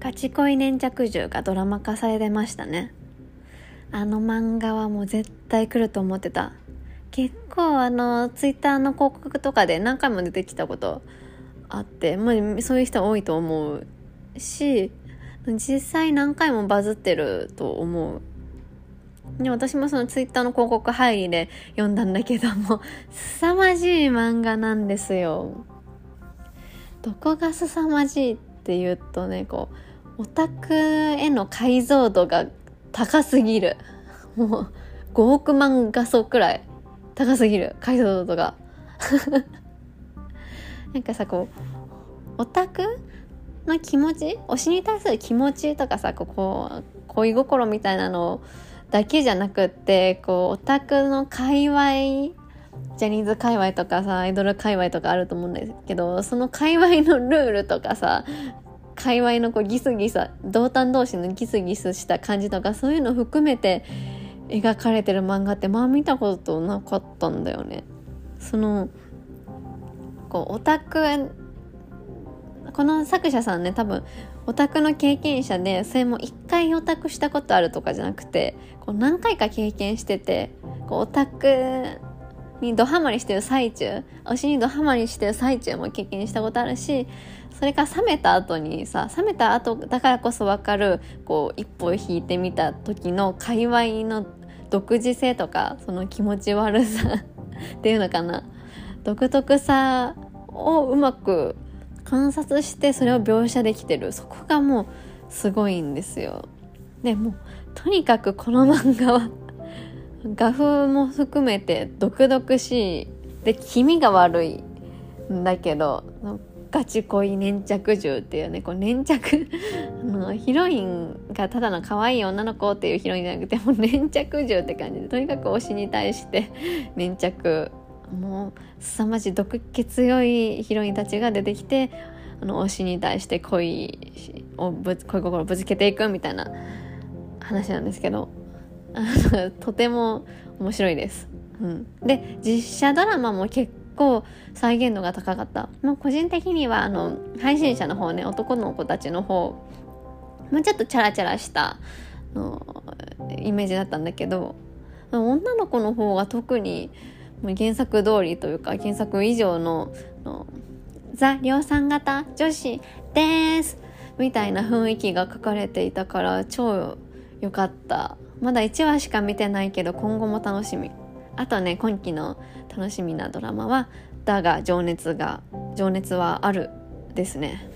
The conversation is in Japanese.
ガチ恋粘着銃がドラマ化されてましたね。あの漫画はもう絶対来ると思ってた。結構あのツイッターの広告とかで何回も出てきたことあってまあそういう人多いと思うし実際何回もバズってると思う。で私もそのツイッターの広告入りで読んだんだけども凄まじい漫画なんですよ。どこが凄まじいっていうとねこうオタクへの解像度が高すぎる。もう5億万画素くらい高すぎる解像度が。なんかさこうオタクの気持ち推しに対する気持ちとかさこう恋心みたいなのだけじゃなくってこうオタクの界隈ジャニーズ界隈とかさアイドル界隈とかあると思うんですけどその界隈のルールとかさ界隈のこうギスギス同担同士のギスギスした感じとかそういうの含めて描かれてる漫画ってまあ見たことなかったんだよね。そのこうオタクこの作者さんね多分オタクの経験者でそれも一回オタクしたことあるとかじゃなくてこう何回か経験しててこうオタクにドハマりしてる最中推しにドハマりしてる最中も経験したことあるしそれから冷めた後にさ冷めた後だからこそ分かるこう一歩引いてみた時の界隈の独自性とかその気持ち悪さ っていうのかな独特さをうまく観察してそれを描写できてるそこがもうすごいんですよ。でもとにかくこの漫画は画風も含めて毒々しい。で気味が悪いんだけどガチ恋粘着銃っていうねこう粘着 あのヒロインがただの可愛い女の子っていうヒロインじゃなくてもう粘着銃って感じでとにかく推しに対して 粘着もう凄まじい毒気強いヒロインたちが出てきてあの推しに対して恋をぶ恋心をぶつけていくみたいな話なんですけど とても面白いです。うん、で実写ドラマも結構再現度が高かった。もう個人的にはあの配信者の方ね男の子たちの方もうちょっとチャラチャラしたのイメージだったんだけど女の子の方が特に原作通りというか原作以上のザ量産型女子ですみたいな雰囲気が書かれていたから超良かったまだ1話しか見てないけど今後も楽しみ。あとね今期の楽しみなドラマは「だが情熱が情熱はある」ですね。